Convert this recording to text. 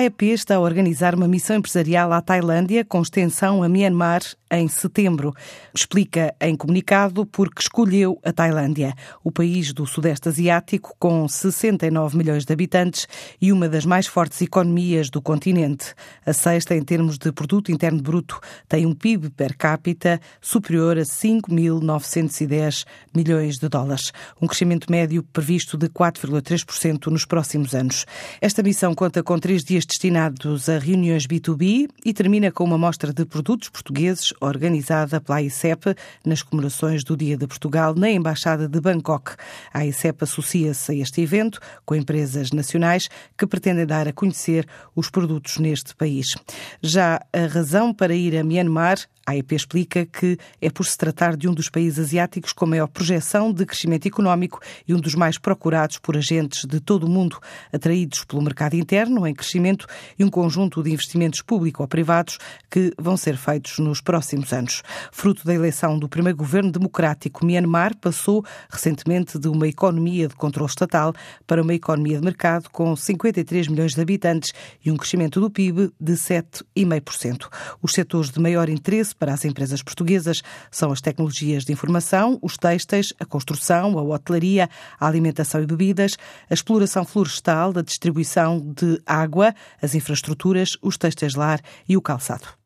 A EP está a organizar uma missão empresarial à Tailândia com extensão a Myanmar em setembro. Explica em comunicado porque escolheu a Tailândia, o país do Sudeste Asiático com 69 milhões de habitantes e uma das mais fortes economias do continente. A sexta em termos de produto interno bruto tem um PIB per capita superior a 5.910 milhões de dólares, um crescimento médio previsto de 4,3% nos próximos anos. Esta missão conta com três dias destinados a reuniões B2B e termina com uma mostra de produtos portugueses organizada pela ICEP nas comemorações do Dia de Portugal na Embaixada de Bangkok. A ICEP associa-se a este evento com empresas nacionais que pretendem dar a conhecer os produtos neste país. Já a razão para ir a Myanmar a AEP explica que é por se tratar de um dos países asiáticos com maior projeção de crescimento económico e um dos mais procurados por agentes de todo o mundo, atraídos pelo mercado interno em crescimento e um conjunto de investimentos público ou privados que vão ser feitos nos próximos anos. Fruto da eleição do primeiro governo democrático, Myanmar passou recentemente de uma economia de controle estatal para uma economia de mercado com 53 milhões de habitantes e um crescimento do PIB de 7,5%. Os setores de maior interesse para as empresas portuguesas são as tecnologias de informação, os têxteis, a construção, a hotelaria, a alimentação e bebidas, a exploração florestal, a distribuição de água, as infraestruturas, os têxteis lar e o calçado.